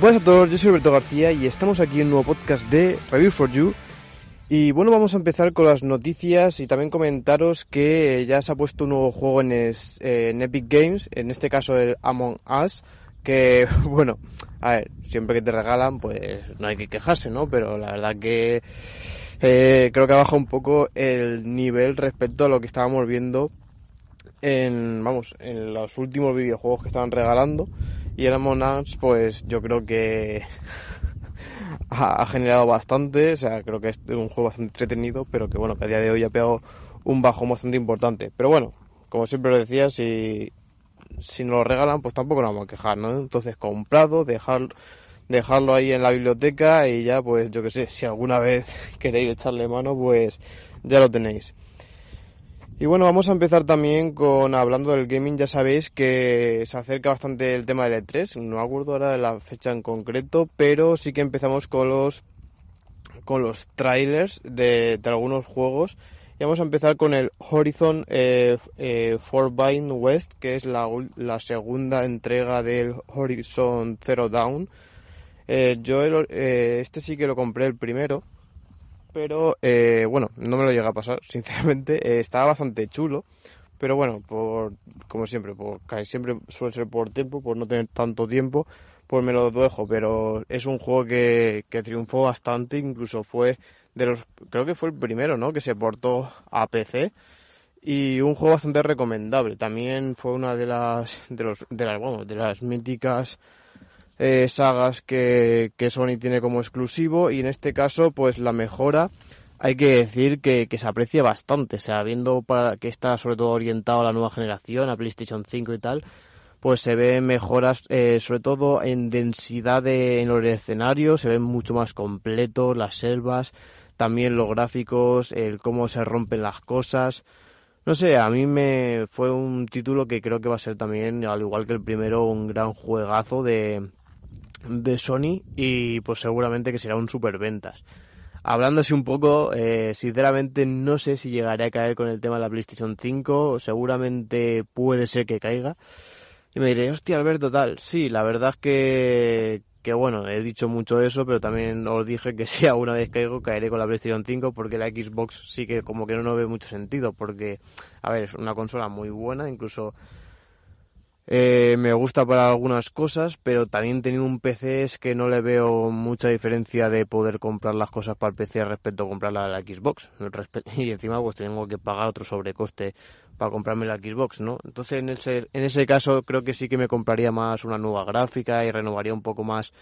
Buenas a todos, yo soy Alberto García y estamos aquí en un nuevo podcast de Review for You. Y bueno, vamos a empezar con las noticias y también comentaros que ya se ha puesto un nuevo juego en, en Epic Games, en este caso el Among Us, que bueno, a ver, siempre que te regalan pues no hay que quejarse, ¿no? Pero la verdad que eh, creo que ha bajado un poco el nivel respecto a lo que estábamos viendo en, vamos, en los últimos videojuegos que estaban regalando. Y el Among Us, pues yo creo que ha, generado bastante. O sea, creo que es un juego bastante entretenido, pero que bueno, que a día de hoy ha pegado un bajo bastante importante. Pero bueno, como siempre lo decía, si, si nos lo regalan, pues tampoco nos vamos a quejar, ¿no? Entonces, comprado, dejar, dejarlo ahí en la biblioteca y ya, pues yo que sé, si alguna vez queréis echarle mano, pues ya lo tenéis. Y bueno, vamos a empezar también con hablando del gaming. Ya sabéis que se acerca bastante el tema del E3. No acuerdo ahora de la fecha en concreto, pero sí que empezamos con los con los trailers de, algunos juegos. Y vamos a empezar con el Horizon eh, eh, Forbidden West, que es la, la, segunda entrega del Horizon Zero Dawn. Eh, yo eh, este sí que lo compré el primero pero eh, bueno, no me lo llega a pasar, sinceramente. Eh, estaba bastante chulo, pero bueno, por como siempre, por casi siempre suele ser por tiempo, por no tener tanto tiempo, pues me lo dejo. Pero es un juego que, que triunfó bastante, incluso fue de los, creo que fue el primero, ¿no? Que se portó a PC y un juego bastante recomendable. También fue una de las de los de las bueno, de las míticas eh, sagas que, que, Sony tiene como exclusivo y en este caso pues la mejora hay que decir que, que, se aprecia bastante, o sea, viendo para que está sobre todo orientado a la nueva generación, a PlayStation 5 y tal, pues se ven mejoras eh, sobre todo en densidad de, en los escenarios, se ven mucho más completos las selvas, también los gráficos, el cómo se rompen las cosas. No sé, a mí me fue un título que creo que va a ser también, al igual que el primero, un gran juegazo de, de Sony y pues seguramente que será un superventas. Hablándose un poco, eh, sinceramente no sé si llegaré a caer con el tema de la PlayStation 5, seguramente puede ser que caiga. Y me diré, hostia Alberto, tal, sí, la verdad es que, que bueno, he dicho mucho eso, pero también os dije que si alguna vez caigo, caeré con la PlayStation 5 porque la Xbox sí que como que no, no ve mucho sentido, porque, a ver, es una consola muy buena, incluso eh, me gusta para algunas cosas, pero también teniendo un PC es que no le veo mucha diferencia de poder comprar las cosas para el PC respecto a comprarla la Xbox. Y encima pues tengo que pagar otro sobrecoste para comprarme la Xbox, ¿no? Entonces en ese, en ese caso creo que sí que me compraría más una nueva gráfica y renovaría un poco más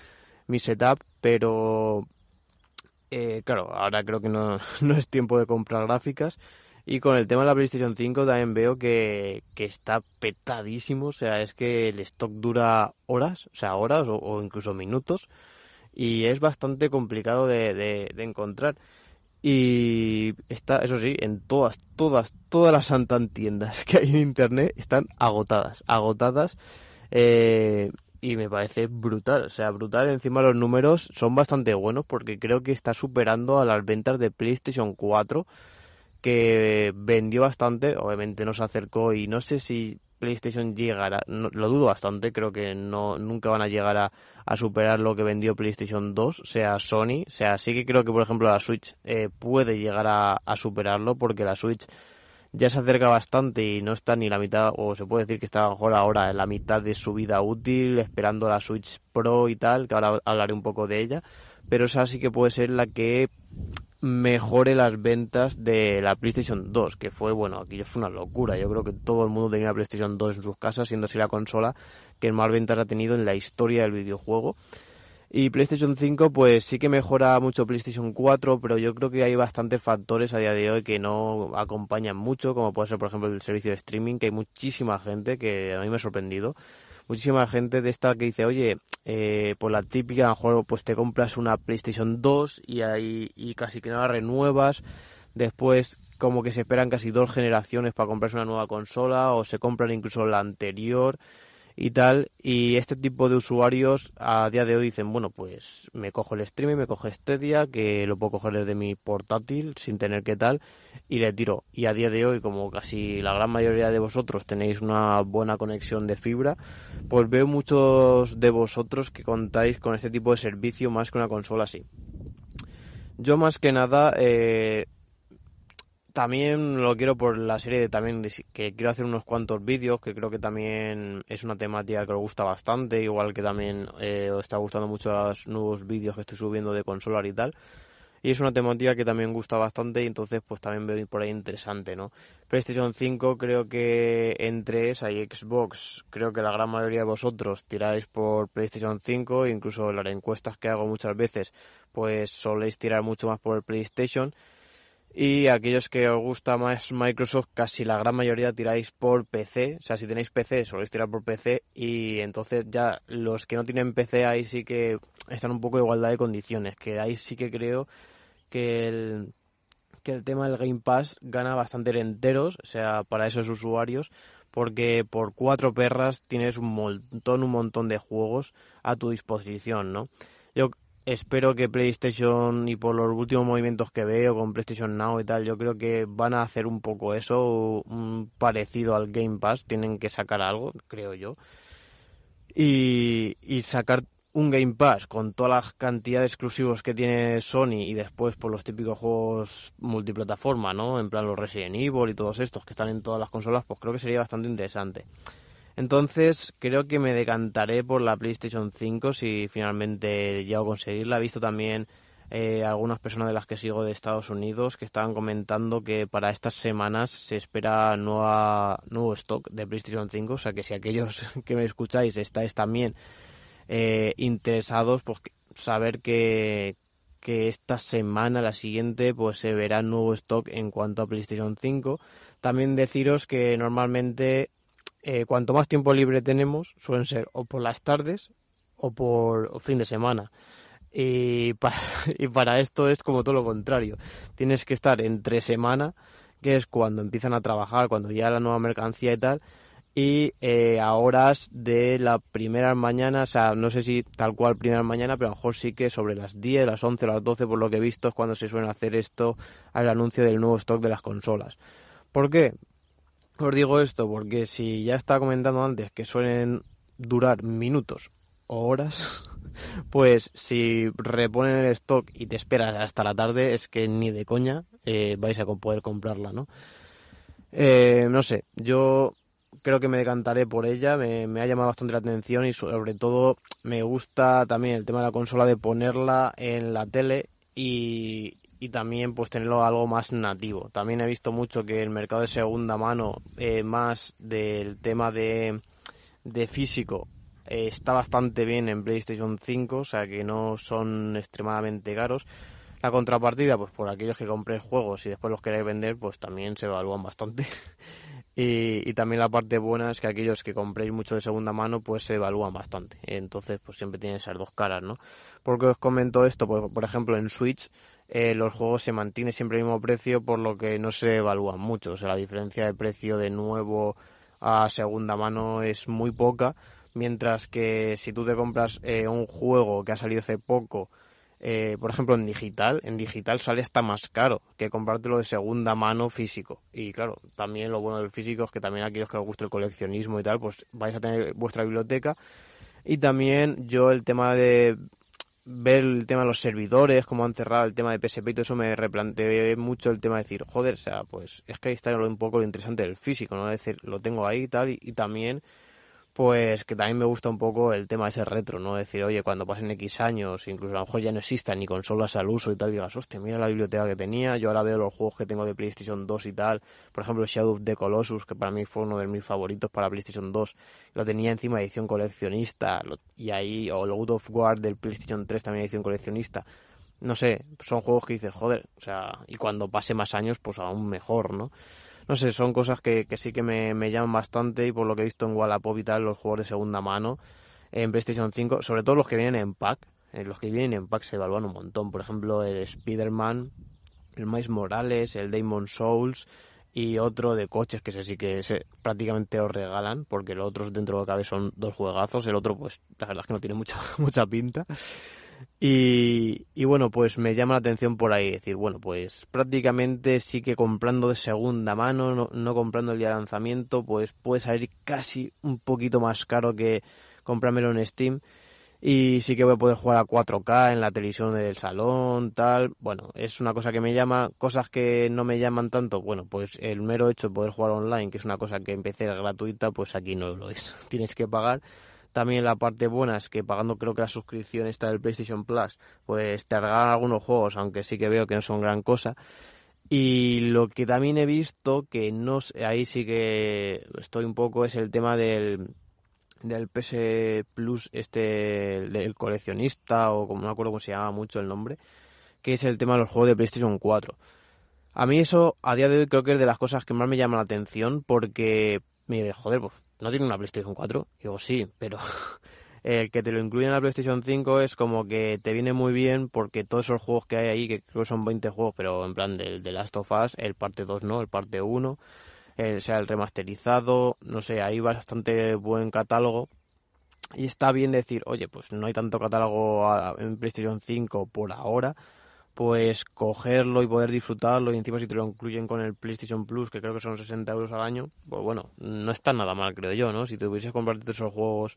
mi setup, pero eh, claro, ahora creo que no, no es tiempo de comprar gráficas y con el tema de la PlayStation 5 también veo que, está petadísimo, o sea, es que el stock dura horas, o sea, horas o, incluso minutos, y es bastante complicado de, de, encontrar. Y está, eso sí, en todas, todas, todas las santas tiendas que hay en internet están agotadas, agotadas. Eh, y me parece brutal, o sea, brutal. Encima los números son bastante buenos porque creo que está superando a las ventas de PlayStation 4 que vendió bastante, obviamente no se acercó y no sé si PlayStation llegará, lo dudo bastante, creo que no nunca van a llegar a, superar lo que vendió PlayStation 2, sea Sony, sea, sí que creo que por ejemplo la Switch eh, puede llegar a, superarlo porque la Switch ya se acerca bastante y no está ni la mitad, o se puede decir que está mejor ahora en la mitad de su vida útil, esperando la Switch Pro y tal, que ahora hablaré un poco de ella, pero esa sí que puede ser la que mejore las ventas de la PlayStation 2, que fue, bueno, aquello fue una locura. Yo creo que todo el mundo tenía la PlayStation 2 en sus casas, siendo así la consola que más ventas ha tenido en la historia del videojuego. Y PlayStation 5, pues sí que mejora mucho PlayStation 4, pero yo creo que hay bastantes factores a día de hoy que no acompañan mucho, como puede ser, por ejemplo, el servicio de streaming, que hay muchísima gente que a mí me ha sorprendido muchísima gente de esta que dice, oye, eh, por la típica, a lo mejor pues te compras una PlayStation 2 y ahí y casi que no la renuevas, después como que se esperan casi dos generaciones para comprarse una nueva consola o se compran incluso la anterior y tal. Y este tipo de usuarios a día de hoy dicen, bueno, pues me cojo el streaming, me cojo Stadia, que lo puedo coger desde mi portátil sin tener que tal, y le tiro. Y a día de hoy, como casi la gran mayoría de vosotros tenéis una buena conexión de fibra, pues veo muchos de vosotros que contáis con este tipo de servicio más que una consola así. Yo más que nada eh, también lo quiero por la serie de también que quiero hacer unos cuantos vídeos que creo que también es una temática que os gusta bastante igual que también eh, os está gustando mucho los nuevos vídeos que estoy subiendo de consolar y tal. Y es una temática que también gusta bastante y entonces pues también veo por ahí interesante no PlayStation 5 creo que entre esa y Xbox creo que la gran mayoría de vosotros tiráis por PlayStation 5 incluso en las encuestas que hago muchas veces pues soléis tirar mucho más por el PlayStation y aquellos que os gusta más Microsoft, casi la gran mayoría tiráis por PC. O sea, si tenéis PC, soléis tirar por PC. Y entonces ya los que no tienen PC ahí sí que están un poco de igualdad de condiciones. Que ahí sí que creo que el, que el tema del Game Pass gana bastante enteros, o sea, para esos usuarios, porque por cuatro perras tienes un montón, un montón de juegos a tu disposición, ¿no? Yo espero que PlayStation y por los últimos movimientos que veo con PlayStation Now y tal, yo creo que van a hacer un poco eso, un parecido al Game Pass, tienen que sacar algo, creo yo. Y, y sacar un Game Pass con toda la cantidad de exclusivos que tiene Sony y después por los típicos juegos multiplataforma, ¿no? En plan los Resident Evil y todos estos que están en todas las consolas, pues creo que sería bastante interesante. Entonces creo que me decantaré por la PlayStation 5 si finalmente llego a conseguirla. He visto también eh, algunas personas de las que sigo de Estados Unidos que estaban comentando que para estas semanas se espera nueva, nuevo stock de PlayStation 5. O sea que si aquellos que me escucháis estáis también eh, interesados, pues saber que, que esta semana, la siguiente, pues se verá nuevo stock en cuanto a PlayStation 5. También deciros que normalmente eh, cuanto más tiempo libre tenemos, suelen ser o por las tardes o por fin de semana. Y para, y para esto es como todo lo contrario. Tienes que estar entre semana, que es cuando empiezan a trabajar, cuando ya la nueva mercancía y tal, y eh, a horas de la primera mañana, o sea, no sé si tal cual primera mañana, pero a lo mejor sí que sobre las 10, las 11, las 12, por lo que he visto, es cuando se suele hacer esto al anuncio del nuevo stock de las consolas. ¿Por qué? Os digo esto porque si ya estaba comentando antes que suelen durar minutos o horas, pues si reponen el stock y te esperas hasta la tarde, es que ni de coña eh, vais a poder comprarla, ¿no? Eh, no sé, yo creo que me decantaré por ella, me, me, ha llamado bastante la atención y sobre todo me gusta también el tema de la consola de ponerla en la tele y, y también pues tenerlo algo más nativo. También he visto mucho que el mercado de segunda mano, eh, más del tema de, de físico, eh, está bastante bien en PlayStation 5, o sea que no son extremadamente caros. La contrapartida, pues por aquellos que compréis juegos y después los queréis vender, pues también se evalúan bastante. y, y, también la parte buena es que aquellos que compréis mucho de segunda mano, pues se evalúan bastante. Entonces, pues siempre tienen esas dos caras, ¿no? Porque os comento esto, pues, por ejemplo, en Switch eh, los juegos se mantienen siempre el mismo precio, por lo que no se evalúan mucho. O sea, la diferencia de precio de nuevo a segunda mano es muy poca, mientras que si tú te compras eh, un juego que ha salido hace poco, eh, por ejemplo en digital, en digital sale hasta más caro que comprártelo de segunda mano físico. Y claro, también lo bueno del físico es que también aquellos que os guste el coleccionismo y tal, pues vais a tener vuestra biblioteca. Y también yo el tema de ver el tema de los servidores, cómo han cerrado el tema de PSP y todo eso, me replanteé mucho el tema de decir, joder, o sea, pues es que ahí está un poco lo interesante del físico, ¿no? Es decir, lo tengo ahí y tal, y también pues que también me gusta un poco el tema de ese retro, ¿no? Decir, oye, cuando pasen X años, incluso a lo mejor ya no existan ni consolas al uso y tal, digas, hostia, mira la biblioteca que tenía, yo ahora veo los juegos que tengo de PlayStation 2 y tal, por ejemplo, Shadow of the Colossus, que para mí fue uno de mis favoritos para PlayStation 2, lo tenía encima edición coleccionista, y ahí, o God of War del PlayStation 3 también edición coleccionista, no sé, son juegos que dices, joder, o sea, y cuando pase más años, pues aún mejor, ¿no? No sé, son cosas que, que sí que me, me, llaman bastante y por lo que he visto en Wallapop y tal, los juegos de segunda mano en PlayStation 5, sobre todo los que vienen en pack, eh, los que vienen en pack se evalúan un montón, por ejemplo el Spider-Man, el Miles Morales, el Demon Souls y otro de coches, que ese sí que se, prácticamente os regalan, porque los otros dentro de lo que cabe son dos juegazos, el otro pues la verdad es que no tiene mucha, mucha pinta. Y, y, bueno, pues me llama la atención por ahí, decir, bueno, pues prácticamente sí que comprando de segunda mano, no, no comprando el día de lanzamiento, pues puede salir casi un poquito más caro que comprármelo en Steam y sí que voy a poder jugar a 4K en la televisión del salón, tal. Bueno, es una cosa que me llama, cosas que no me llaman tanto, bueno, pues el mero hecho de poder jugar online, que es una cosa que empecé gratuita, pues aquí no lo es. Tienes que pagar. También la parte buena es que pagando creo que la suscripción está del PlayStation Plus, pues te regalan algunos juegos, aunque sí que veo que no son gran cosa. Y lo que también he visto, que no ahí sí que estoy un poco, es el tema del del PS Plus, este, el coleccionista, o como no me acuerdo cómo se llama mucho el nombre, que es el tema de los juegos de PlayStation 4. A mí eso, a día de hoy, creo que es de las cosas que más me llama la atención, porque, mire, joder, pues, ¿no tiene una PlayStation 4? Digo, sí, pero el que te lo incluye en la PlayStation 5 es como que te viene muy bien, porque todos esos juegos que hay ahí, que creo que son 20 juegos, pero en plan del de Last of Us, el parte 2 no, el parte 1 el, sea el remasterizado, no sé, hay bastante buen catálogo. Y está bien decir, oye, pues no hay tanto catálogo en PlayStation 5 por ahora, pues cogerlo y poder disfrutarlo y encima si te lo incluyen con el PlayStation Plus, que creo que son 60 euros al año, pues bueno, no está nada mal, creo yo, ¿no? Si te hubieses comprarte esos juegos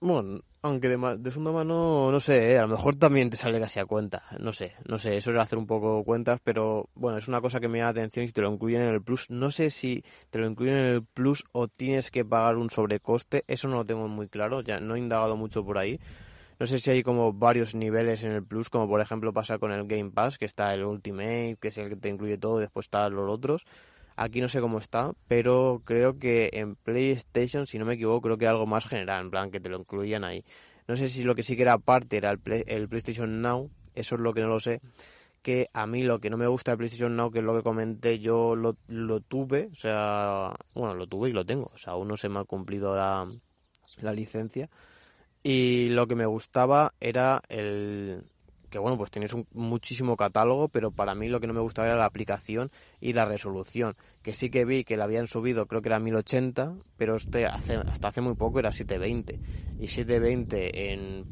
bueno, aunque de, de segunda mano, no sé, ¿eh? a lo mejor también te sale casi a cuenta. No sé, no sé, eso es hacer un poco cuentas, pero bueno, es una cosa que me da atención si te lo incluyen en el Plus. No sé si te lo incluyen en el Plus o tienes que pagar un sobrecoste, eso no lo tengo muy claro, ya no he indagado mucho por ahí. No sé si hay como varios niveles en el Plus, como por ejemplo pasa con el Game Pass, que está el Ultimate, que es el que te incluye todo, después están los otros. Aquí no sé cómo está, pero creo que en PlayStation, si no me equivoco, creo que era algo más general, en plan que te lo incluían ahí. No sé si lo que sí que era aparte era el, el PlayStation Now, eso es lo que no lo sé. Que a mí lo que no me gusta de PlayStation Now, que es lo que comenté, yo lo, lo tuve, o sea, bueno, lo tuve y lo tengo, o sea, aún no se me ha cumplido la, la licencia. Y lo que me gustaba era el, que bueno, pues tienes un muchísimo catálogo, pero para mí lo que no me gustaba era la aplicación y la resolución, que sí que vi que la habían subido, creo que era 1080, pero este hace, hasta hace muy poco era 720. Y 720 en,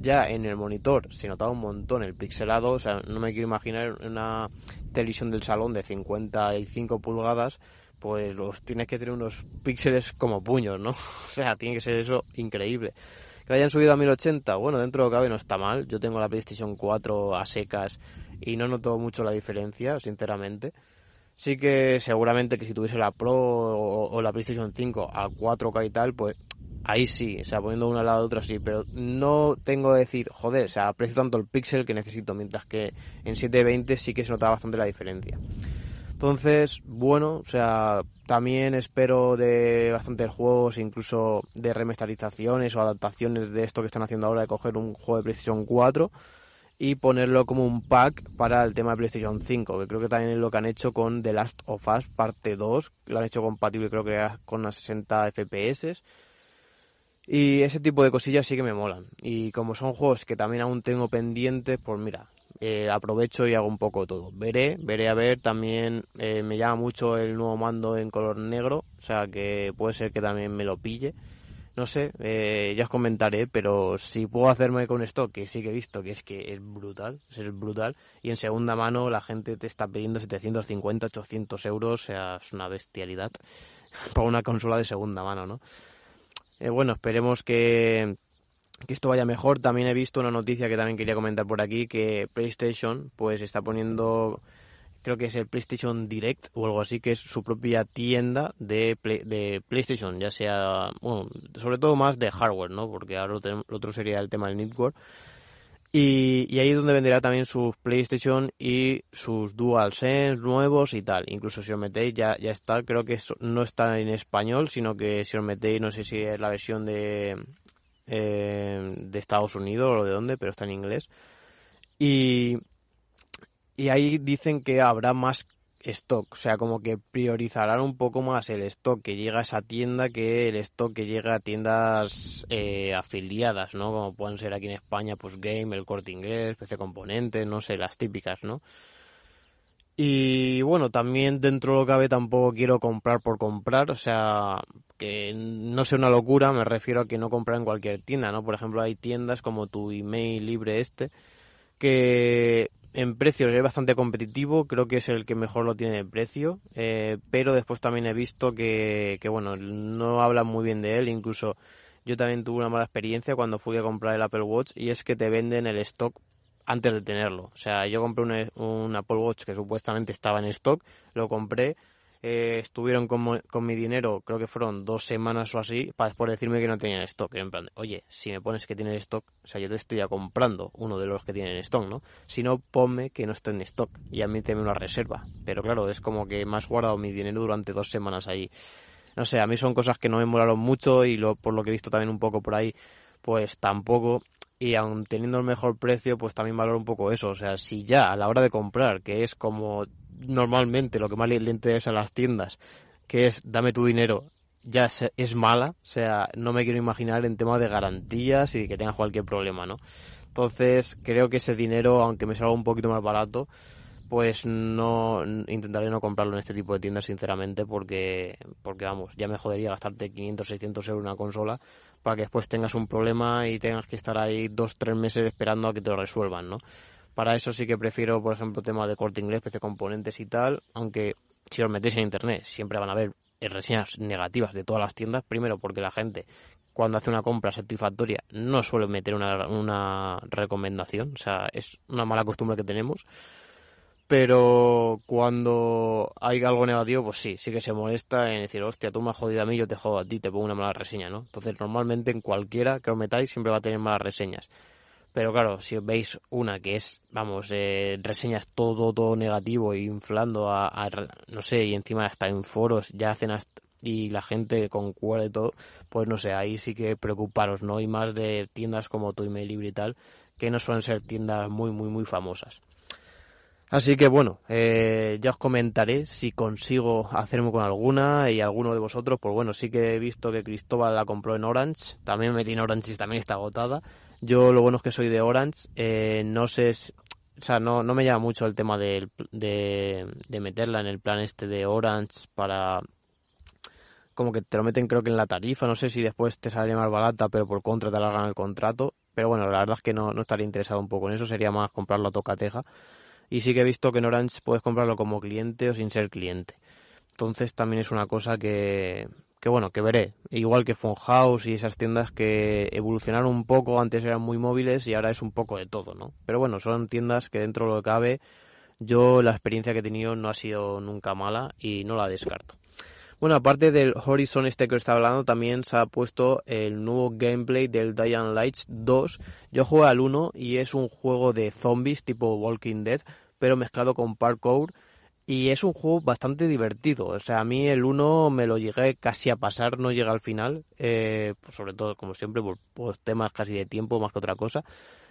ya en el monitor se notaba un montón el pixelado, o sea, no me quiero imaginar una televisión del salón de 55 pulgadas, pues los tienes que tener unos píxeles como puños, ¿no? o sea, tiene que ser eso increíble. Que hayan subido a 1080, bueno, dentro de lo que cabe no está mal. Yo tengo la PlayStation 4 a secas y no noto mucho la diferencia, sinceramente. Sí que seguramente que si tuviese la Pro o, la PlayStation 5 a 4K y tal, pues ahí sí, sea, poniendo una al lado de otra sí, pero no tengo que decir, joder, o sea, aprecio tanto el pixel que necesito, mientras que en 720 sí que se nota bastante la diferencia. Entonces, bueno, o sea, también espero de bastantes juegos, incluso de remasterizaciones o adaptaciones de esto que están haciendo ahora de coger un juego de PlayStation 4 y ponerlo como un pack para el tema de PlayStation 5, que creo que también es lo que han hecho con The Last of Us parte 2, lo han hecho compatible creo que con las 60 FPS. Y ese tipo de cosillas sí que me molan. Y como son juegos que también aún tengo pendientes, pues mira, eh, aprovecho y hago un poco todo. Veré, veré a ver, también eh, me llama mucho el nuevo mando en color negro, o sea que puede ser que también me lo pille. No sé, eh, ya os comentaré, pero si puedo hacerme con esto, que sí que he visto que es que es brutal, es brutal, y en segunda mano la gente te está pidiendo 750, 800 euros, o sea, es una bestialidad para una consola de segunda mano, ¿no? bueno, esperemos que, que esto vaya mejor. También he visto una noticia que también quería comentar por aquí, que PlayStation pues está poniendo, creo que es el PlayStation Direct o algo así, que es su propia tienda de, de PlayStation, ya sea, bueno, sobre todo más de hardware, ¿no? Porque ahora lo, otro sería el tema del network. Y, ahí es donde venderá también sus PlayStation y sus DualSense nuevos y tal. Incluso si os metéis, ya, ya está. Creo que no está en español, sino que si os metéis, no sé si es la versión de, eh, de Estados Unidos o de dónde, pero está en inglés. Y, y ahí dicen que habrá más stock, o sea, como que priorizarán un poco más el stock que llega a esa tienda que el stock que llega a tiendas eh, afiliadas, ¿no? Como pueden ser aquí en España, pues Game, el Corte Inglés, PC Componentes, no sé, las típicas, ¿no? Y bueno, también dentro de lo que cabe tampoco quiero comprar por comprar, o sea, que no sea una locura, me refiero a que no comprar en cualquier tienda, ¿no? Por ejemplo, hay tiendas como tu email libre este, que en precios es bastante competitivo, creo que es el que mejor lo tiene de precio, eh, pero después también he visto que, que, bueno, no hablan muy bien de él, incluso yo también tuve una mala experiencia cuando fui a comprar el Apple Watch y es que te venden el stock antes de tenerlo. O sea, yo compré un, Apple Watch que supuestamente estaba en stock, lo compré, eh, estuvieron con, con, mi dinero, creo que fueron dos semanas o así, para después decirme que no tenían stock. en plan, oye, si me pones que tienen stock, o sea, yo te estoy ya comprando uno de los que tienen stock, ¿no? Si no, ponme que no esté en stock y a mí te me una reserva. Pero claro, es como que me has guardado mi dinero durante dos semanas ahí. No sé, a mí son cosas que no me molaron mucho y lo, por lo que he visto también un poco por ahí, pues tampoco y aun teniendo el mejor precio, pues también valoro un poco eso. O sea, si ya a la hora de comprar, que es como normalmente lo que más le, interesa a las tiendas, que es dame tu dinero, ya es mala, o sea, no me quiero imaginar en temas de garantías y que tengas cualquier problema, ¿no? Entonces, creo que ese dinero, aunque me salga un poquito más barato, pues no intentaré no comprarlo en este tipo de tiendas sinceramente porque porque vamos ya me jodería gastarte 500 600 euros en una consola para que después tengas un problema y tengas que estar ahí dos tres meses esperando a que te lo resuelvan no para eso sí que prefiero por ejemplo temas de corte inglés de componentes y tal aunque si os metéis en internet siempre van a haber reseñas negativas de todas las tiendas primero porque la gente cuando hace una compra satisfactoria no suele meter una, una recomendación o sea es una mala costumbre que tenemos pero cuando hay algo negativo, pues sí, sí que se molesta en decir, hostia, tú me has jodido a mí, yo te jodo a ti, te pongo una mala reseña, ¿no? Entonces, normalmente en cualquiera que os metáis siempre va a tener malas reseñas. Pero claro, si veis una que es, vamos, eh, reseñas todo, todo negativo, inflando a, no sé, y encima hasta en foros ya hacen y la gente concuerda y todo, pues no sé, ahí sí que preocuparos, ¿no? Y más de tiendas como tu email libre y tal, que no suelen ser tiendas muy, muy, muy famosas. Así que bueno, eh, ya os comentaré si consigo hacerme con alguna y alguno de vosotros, pues bueno, sí que he visto que Cristóbal la compró en Orange, también metí en Orange y también está agotada. Yo lo bueno es que soy de Orange, eh, no sé, o sea, no, no me llama mucho el tema de, de, meterla en el plan este de Orange para como que te lo meten creo que en la tarifa, no sé si después te sale más barata, pero por contra te alargan el contrato. Pero bueno, la verdad es que no, no estaría interesado un poco en eso, sería más comprarlo a tocateja. Y sí que he visto que en Orange puedes comprarlo como cliente o sin ser cliente. Entonces también es una cosa que, que bueno, que veré. Igual que House y esas tiendas que evolucionaron un poco, antes eran muy móviles y ahora es un poco de todo, ¿no? Pero bueno, son tiendas que dentro de lo que cabe, yo la experiencia que he tenido no ha sido nunca mala y no la descarto. Bueno, aparte del Horizon este que os estaba hablando, también se ha puesto el nuevo gameplay del Dying Lights 2. Yo juego al 1 y es un juego de zombies tipo Walking Dead, pero mezclado con parkour. Y es un juego bastante divertido. O sea, a mí el 1 me lo llegué casi a pasar, no llega al final. Eh, pues sobre todo, como siempre, por, temas casi de tiempo más que otra cosa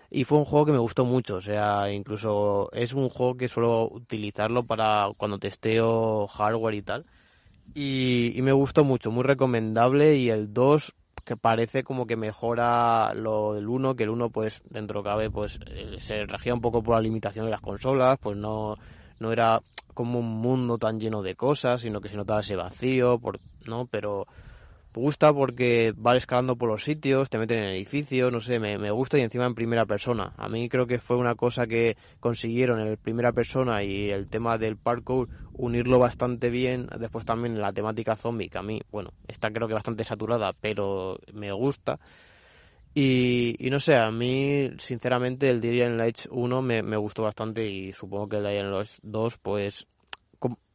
y fue un juego que me gustó mucho, o sea, incluso es un juego que suelo utilizarlo para cuando testeo hardware y tal, y, me gustó mucho, muy recomendable y el 2 que parece como que mejora lo del 1, que el 1 pues dentro cabe pues eh, se regía un poco por la limitación de las consolas, pues no, no era como un mundo tan lleno de cosas, sino que se notaba ese vacío, por, ¿no? Pero gusta porque va escalando por los sitios, te meten en el edificio, no sé, me, me, gusta y encima en primera persona. A mí creo que fue una cosa que consiguieron en primera persona y el tema del parkour unirlo bastante bien. Después también la temática zombie, que a mí, bueno, está creo que bastante saturada, pero me gusta. Y, no sé, a mí sinceramente el Dying Lights 1 me, me gustó bastante y supongo que el Dying Lights 2 pues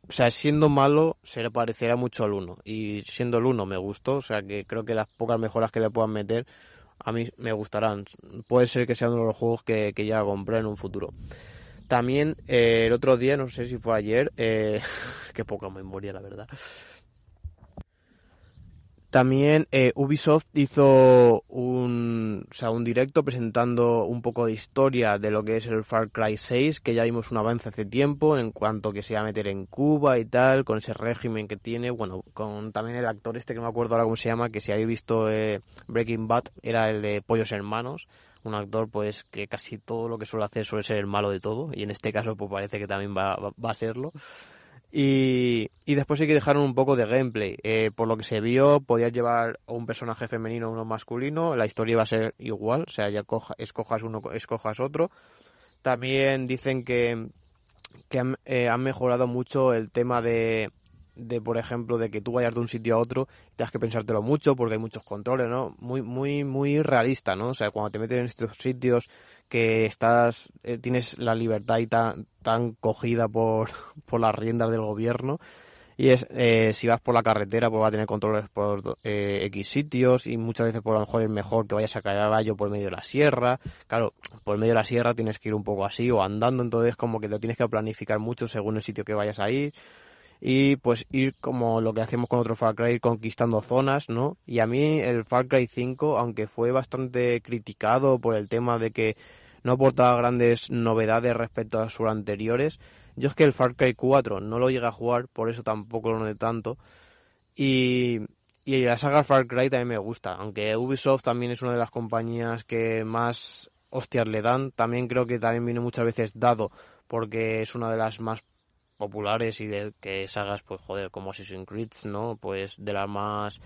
o sea, siendo malo se le parecerá mucho al 1 y siendo el 1 me gustó, o sea que creo que las pocas mejoras que le puedan meter a mí me gustarán. Puede ser que sea uno de los juegos que, que ya compré en un futuro. También eh, el otro día, no sé si fue ayer, eh, qué poca memoria la verdad, también eh, Ubisoft hizo un, o sea, un directo presentando un poco de historia de lo que es el Far Cry 6, que ya vimos un avance hace tiempo en cuanto que se va a meter en Cuba y tal, con ese régimen que tiene, bueno, con también el actor este que me acuerdo ahora cómo se llama, que si habéis visto eh, Breaking Bad era el de Pollos Hermanos, un actor pues que casi todo lo que suele hacer suele ser el malo de todo y en este caso pues parece que también va, a serlo. Y, y, después sí que dejaron un poco de gameplay. Eh, por lo que se vio, podías llevar un personaje femenino o uno masculino. La historia iba a ser igual, o sea, ya escojas uno, escojas otro. También dicen que, que han, eh, han mejorado mucho el tema de, de, por ejemplo, de que tú vayas de un sitio a otro tengas que pensártelo mucho porque hay muchos controles, ¿no? Muy, muy, muy realista, ¿no? O sea, cuando te metes en estos sitios que estás, eh, tienes la libertad y tan, tan cogida por, por las riendas del gobierno. Y es, eh, si vas por la carretera, pues va a tener controles por eh, X sitios y muchas veces por lo mejor es mejor que vayas a caballo por medio de la sierra. Claro, por medio de la sierra tienes que ir un poco así o andando, entonces como que te tienes que planificar mucho según el sitio que vayas a ir y pues ir como lo que hacemos con otro Far Cry, conquistando zonas, ¿no? Y a mí el Far Cry 5, aunque fue bastante criticado por el tema de que no aportaba grandes novedades respecto a sus anteriores, yo es que el Far Cry 4 no lo llegué a jugar, por eso tampoco lo noté tanto. Y, y la saga Far Cry también me gusta, aunque Ubisoft también es una de las compañías que más hostias le dan, también creo que también viene muchas veces dado porque es una de las más populares y de que sagas, pues joder, como Assassin's Creed, ¿no? Pues de las más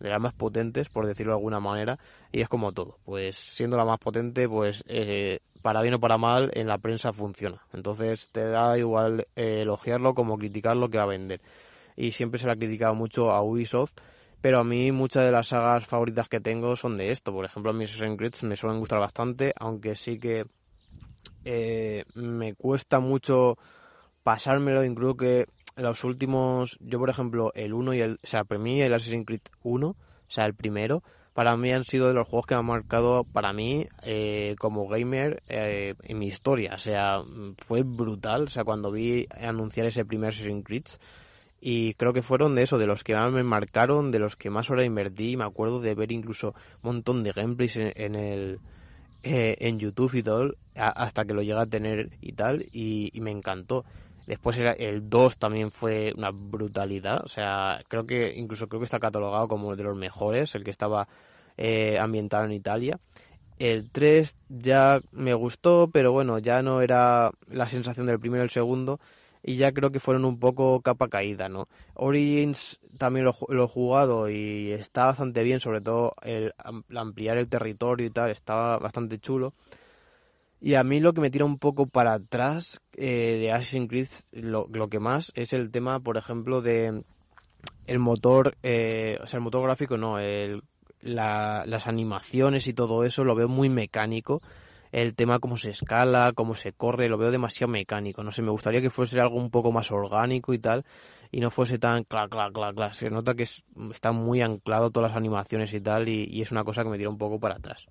de las más potentes, por decirlo de alguna manera, y es como todo, pues siendo la más potente, pues eh, para bien o para mal, en la prensa funciona. Entonces te da igual eh, elogiarlo como criticarlo que va a vender. Y siempre se le ha criticado mucho a Ubisoft, pero a mí muchas de las sagas favoritas que tengo son de esto. Por ejemplo, mí Assassin's Creed me suelen gustar bastante, aunque sí que eh, me cuesta mucho pasármelo, incluso que los últimos, yo por ejemplo, el 1 y el, o sea, para mí el Assassin's Creed 1, o sea, el primero, para mí han sido de los juegos que me han marcado para mí eh, como gamer eh, en mi historia. O sea, fue brutal. O sea, cuando vi anunciar ese primer Assassin's Creed. Y creo que fueron de eso, de los que más me marcaron, de los que más horas invertí. Me acuerdo de ver incluso un montón de gameplays en, el eh, en YouTube y todo, hasta que lo llega a tener y tal. y me encantó. Después el 2 también fue una brutalidad. O sea, creo que incluso creo que está catalogado como de los mejores, el que estaba eh, ambientado en Italia. El 3 ya me gustó, pero bueno, ya no era la sensación del primero y el segundo. Y ya creo que fueron un poco capa caída, ¿no? Origins también lo, lo he jugado y está bastante bien, sobre todo el ampliar el territorio y tal, estaba bastante chulo. Y a mí lo que me tira un poco para atrás eh, de Assassin's Creed, lo, que más es el tema, por ejemplo, de el motor, eh, o sea, el motor gráfico no, el, las animaciones y todo eso lo veo muy mecánico. El tema cómo se escala, cómo se corre, lo veo demasiado mecánico. No sé, me gustaría que fuese algo un poco más orgánico y tal, y no fuese tan clac, clac, clac, clac. Se nota que está muy anclado todas las animaciones y tal, y es una cosa que me tira un poco para atrás.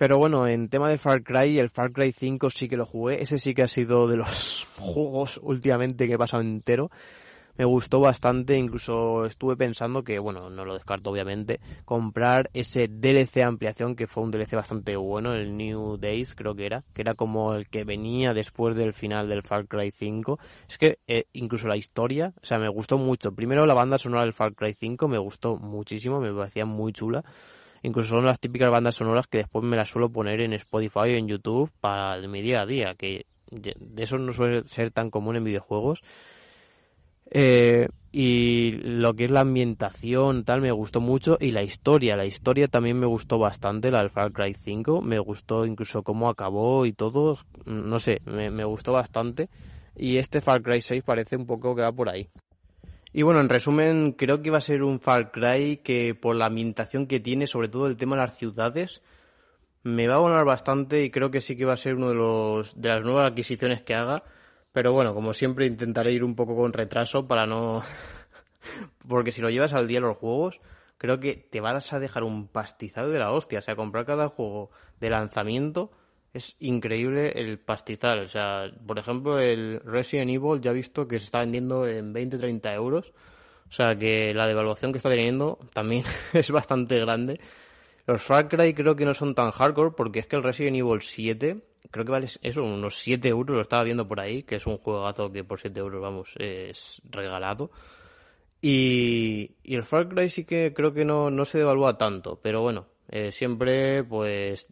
Pero bueno, en tema de Far Cry, el Far Cry 5 sí que lo jugué. Ese sí que ha sido de los juegos últimamente que he pasado entero. Me gustó bastante, incluso estuve pensando que, bueno, no lo descarto obviamente, comprar ese DLC ampliación que fue un DLC bastante bueno, el New Days creo que era, que era como el que venía después del final del Far Cry 5. Es que eh, incluso la historia, o sea, me gustó mucho. Primero la banda sonora del Far Cry 5 me gustó muchísimo, me parecía muy chula. Incluso son las típicas bandas sonoras que después me las suelo poner en Spotify o en YouTube para mi día a día, que de eso no suele ser tan común en videojuegos. Eh, y lo que es la ambientación tal me gustó mucho y la historia. La historia también me gustó bastante la del Far Cry 5 me gustó incluso cómo acabó y todo. No sé me, me gustó bastante. Y este Far Cry 6 parece un poco que va por ahí y bueno, en resumen, creo que va a ser un Far Cry que por la ambientación que tiene, sobre todo el tema de las ciudades, me va a abonar bastante y creo que sí que va a ser uno de los de las nuevas adquisiciones que haga. Pero bueno, como siempre intentaré ir un poco con retraso para no porque si lo llevas al día los juegos, creo que te vas a dejar un pastizado de la hostia, o sea, comprar cada juego de lanzamiento es increíble el pastizal. O sea, por ejemplo, el Resident Evil ya he visto que se está vendiendo en 20-30 euros. O sea, que la devaluación que está teniendo también es bastante grande. Los Far Cry creo que no son tan hardcore porque es que el Resident Evil 7 creo que vale eso, unos 7 euros, lo estaba viendo por ahí, que es un juegazo que por 7 euros, vamos, es regalado. Y, y el Far Cry sí que creo que no, no se devalúa tanto, pero bueno, eh, siempre pues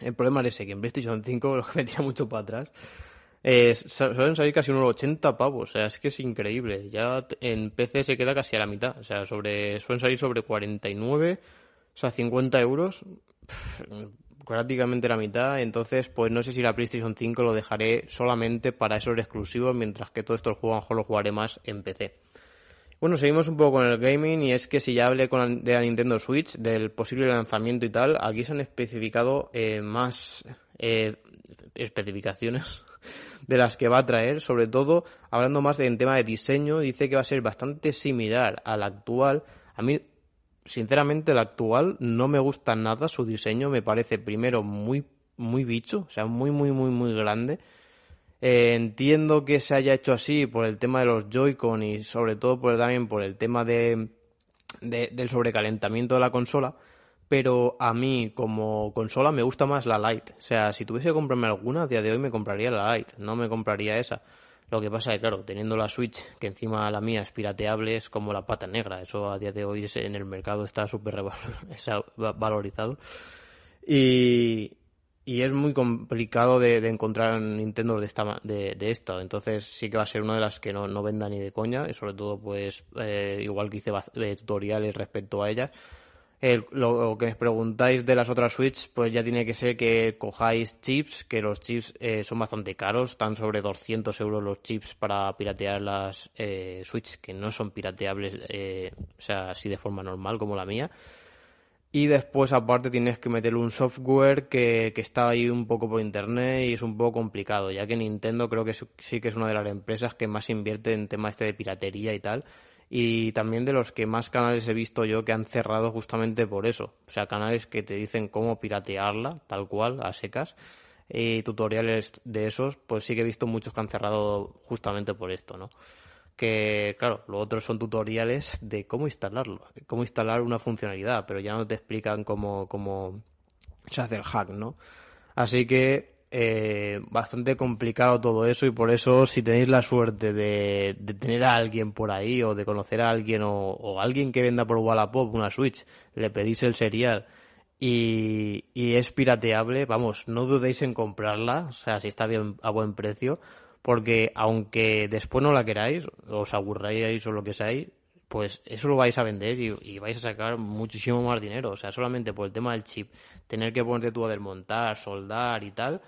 El problema es ese, que en PlayStation 5 lo que me tira mucho para atrás. Eh, suelen salir casi unos 80 pavos, o sea, es que es increíble. Ya en PC se queda casi a la mitad, o sea, sobre suelen salir sobre 49, o sea, 50 euros, prácticamente la mitad. Entonces, pues no sé si la PlayStation 5 lo dejaré solamente para esos exclusivos, mientras que todos estos juegos a lo mejor los jugaré más en PC. Bueno, seguimos un poco con el gaming y es que si ya hablé con de la Nintendo Switch, del posible lanzamiento y tal, aquí se han especificado eh, más eh, especificaciones de las que va a traer, sobre todo hablando más del tema de diseño, dice que va a ser bastante similar al actual. A mí, sinceramente, el actual no me gusta nada su diseño, me parece primero muy, muy bicho, o sea, muy, muy, muy, muy grande eh, entiendo que se haya hecho así por el tema de los Joy-Con y sobre todo por, también por el tema de, del sobrecalentamiento de la consola, pero a mí como consola me gusta más la Lite. O sea, si tuviese que comprarme alguna, a día de hoy me compraría la Lite, no me compraría esa. Lo que pasa es que, claro, teniendo la Switch, que encima la mía es pirateable, es como la pata negra. Eso a día de hoy en el mercado está súper valorizado. Y, y es muy complicado de, encontrar Nintendo de, esta, de, esto. Entonces sí que va a ser una de las que no, no venda ni de coña. Y sobre todo, pues, eh, igual que hice eh, tutoriales respecto a ellas. lo, que me preguntáis de las otras Switch, pues ya tiene que ser que cojáis chips, que los chips eh, son bastante caros, están sobre 200 euros los chips para piratear las Switch, que no son pirateables, o sea, así de forma normal como la mía. Y después, aparte, tienes que meter un software que, que, está ahí un poco por internet y es un poco complicado, ya que Nintendo creo que sí que es una de las empresas que más invierte en tema este de piratería y tal. Y también de los que más canales he visto yo que han cerrado justamente por eso. O sea, canales que te dicen cómo piratearla, tal cual, a secas. Y tutoriales de esos, pues sí que he visto muchos que han cerrado justamente por esto, ¿no? Que, claro, lo otro son tutoriales de cómo instalarlo, cómo instalar una funcionalidad, pero ya no te explican cómo, cómo se hace el hack, ¿no? Así que eh, bastante complicado todo eso y por eso si tenéis la suerte de, de tener a alguien por ahí o de conocer a alguien o, o alguien que venda por Wallapop una Switch, le pedís el serial y, y es pirateable, vamos, no dudéis en comprarla, o sea, si está bien a buen precio, porque aunque después no la queráis, os aburráis o lo que sea, pues eso lo vais a vender y, vais a sacar muchísimo más dinero. O sea, solamente por el tema del chip, tener que ponerte tú a desmontar, soldar y tal,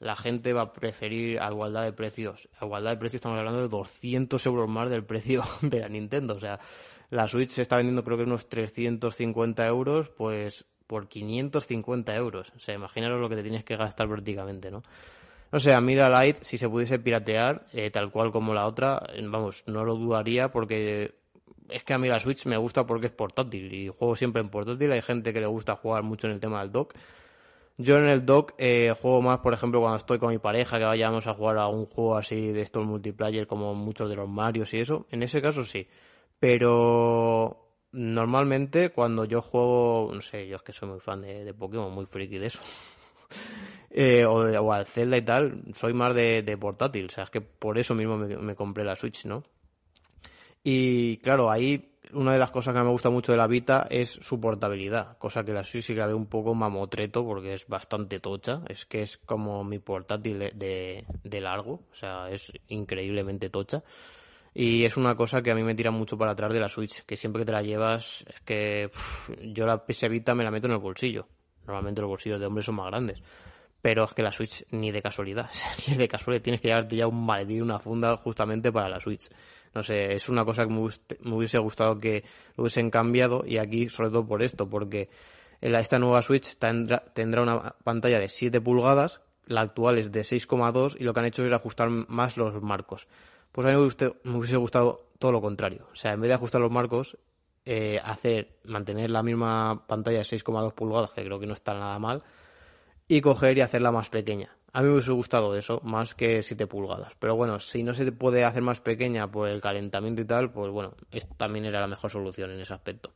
la gente va a preferir a igualdad de precios. A igualdad de precios estamos hablando de 200 euros más del precio de la Nintendo. O sea, la Switch se está vendiendo creo que unos 350 euros, pues por 550 euros. O sea, imaginaros lo que te tienes que gastar prácticamente, ¿no? No sé, a mí la Lite, si se pudiese piratear, eh, tal cual como la otra, eh, vamos, no lo dudaría porque es que a mí la Switch me gusta porque es portátil y juego siempre en portátil. Hay gente que le gusta jugar mucho en el tema del dock. Yo en el dock eh, juego más, por ejemplo, cuando estoy con mi pareja, que vayamos a jugar a un juego así de estos multiplayer como muchos de los Marios y eso. En ese caso sí. Pero normalmente cuando yo juego, no sé, yo es que soy muy fan de, de Pokémon, muy friki de eso. eh, o, al Zelda y tal, soy más de, de, portátil, o sea, es que por eso mismo me, compré la Switch, ¿no? Y claro, ahí una de las cosas que me gusta mucho de la Vita es su portabilidad, cosa que la Switch sí que la veo un poco mamotreto porque es bastante tocha, es que es como mi portátil de, largo, o sea, es increíblemente tocha. Y es una cosa que a mí me tira mucho para atrás de la Switch, que siempre que te la llevas, es que yo la PS Vita me la meto en el bolsillo. Normalmente los bolsillos de hombres son más grandes pero es que la Switch ni de casualidad, ni de casualidad tienes que llevarte ya un maletín, una funda justamente para la Switch. No sé, es una cosa que me, hubiese gustado que lo hubiesen cambiado y aquí sobre todo por esto, porque esta nueva Switch tendrá, una pantalla de 7 pulgadas, la actual es de 6,2 y lo que han hecho es ajustar más los marcos. Pues a mí me hubiese, gustado todo lo contrario. O sea, en vez de ajustar los marcos, eh, hacer, mantener la misma pantalla de 6,2 pulgadas, que creo que no está nada mal, y coger y hacerla más pequeña. A mí me hubiese gustado eso, más que 7 pulgadas. Pero bueno, si no se puede hacer más pequeña por el calentamiento y tal, pues bueno, también era la mejor solución en ese aspecto.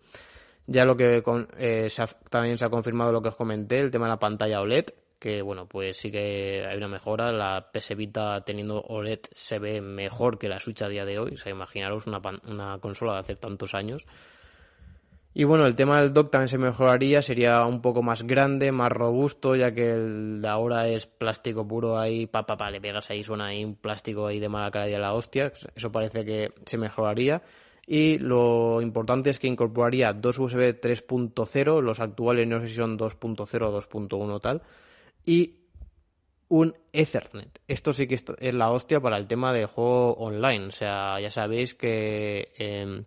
Ya lo que con, eh, se ha, también se ha confirmado lo que os comenté, el tema de la pantalla OLED, que bueno, pues sí que hay una mejora. La PS Vita teniendo OLED se ve mejor que la Switch a día de hoy. O sea, imaginaros una, una consola de hace tantos años Y bueno, el tema del dock también se mejoraría, sería un poco más grande, más robusto, ya que el de ahora es plástico puro ahí, pa, pa, pa, le pegas ahí, suena ahí un plástico ahí de mala calidad a la hostia, eso parece que se mejoraría. Y lo importante es que incorporaría dos USB 3.0, los actuales no sé si son 2.0 o 2.1 tal, y un Ethernet. Esto sí que es la hostia para el tema de juego online. O sea, ya sabéis que em,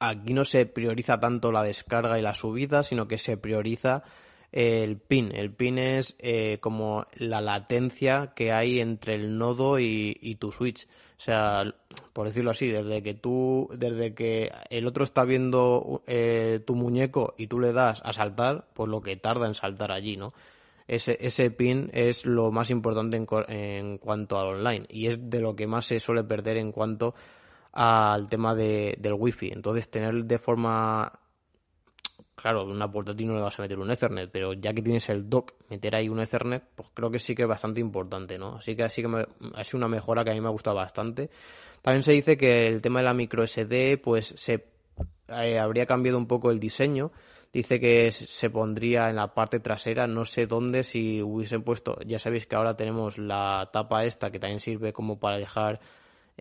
aquí no se prioriza tanto la descarga y la subida, sino que se prioriza el pin. El pin es eh, como la latencia que hay entre el nodo y, tu switch. O sea, por decirlo así, desde que tú, desde que el otro está viendo eh, tu muñeco y tú le das a saltar, pues lo que tarda en saltar allí, ¿no? Ese, pin es lo más importante en, en cuanto al online y es de lo que más se suele perder en cuanto al tema de, del wifi. Entonces, tener de forma claro, una portátil no le vas a meter un Ethernet, pero ya que tienes el dock, meter ahí un Ethernet, pues creo que sí que es bastante importante, ¿no? Así que así que me, ha sido una mejora que a mí me ha gustado bastante. También se dice que el tema de la micro SD, pues se eh, habría cambiado un poco el diseño. Dice que se pondría en la parte trasera, no sé dónde, si hubiesen puesto, ya sabéis que ahora tenemos la tapa esta que también sirve como para dejar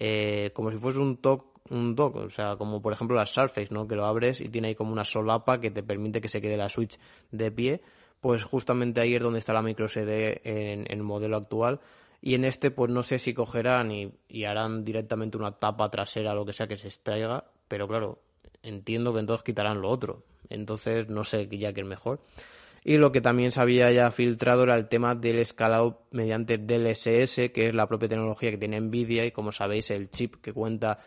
eh, como si fuese un dock, un dock, o sea, como por ejemplo las Surface, ¿no? Que lo abres y tiene ahí como una solapa que te permite que se quede la Switch de pie, pues justamente ahí es donde está la micro SD en, el modelo actual. Y en este, pues no sé si cogerán y, y harán directamente una tapa trasera, lo que sea que se extraiga, pero claro, entiendo que entonces quitarán lo otro. Entonces no sé ya que es mejor. Y lo que también se había ya filtrado era el tema del escalado mediante DLSS, que es la propia tecnología que tiene Nvidia y como sabéis el chip que cuenta